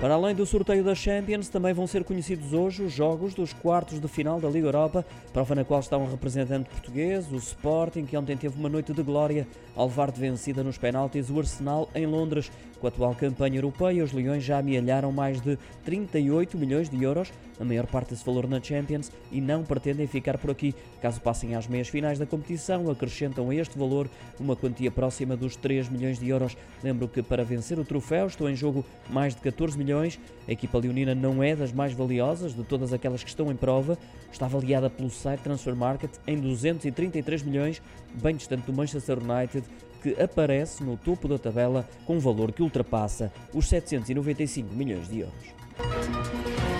Para além do sorteio da Champions, também vão ser conhecidos hoje os jogos dos quartos de final da Liga Europa, prova na qual está um representante português, o Sporting, que ontem teve uma noite de glória ao levar de vencida nos penaltis o Arsenal em Londres. Com a atual campanha europeia, os Leões já amealharam mais de 38 milhões de euros, a maior parte desse valor na Champions, e não pretendem ficar por aqui. Caso passem às meias finais da competição, acrescentam a este valor uma quantia próxima dos 3 milhões de euros. Lembro que para vencer o troféu estão em jogo mais de 14 milhões milhões. A equipa leonina não é das mais valiosas de todas aquelas que estão em prova. Está avaliada pelo site Transfer Market em 233 milhões, bem distante do Manchester United, que aparece no topo da tabela com um valor que ultrapassa os 795 milhões de euros.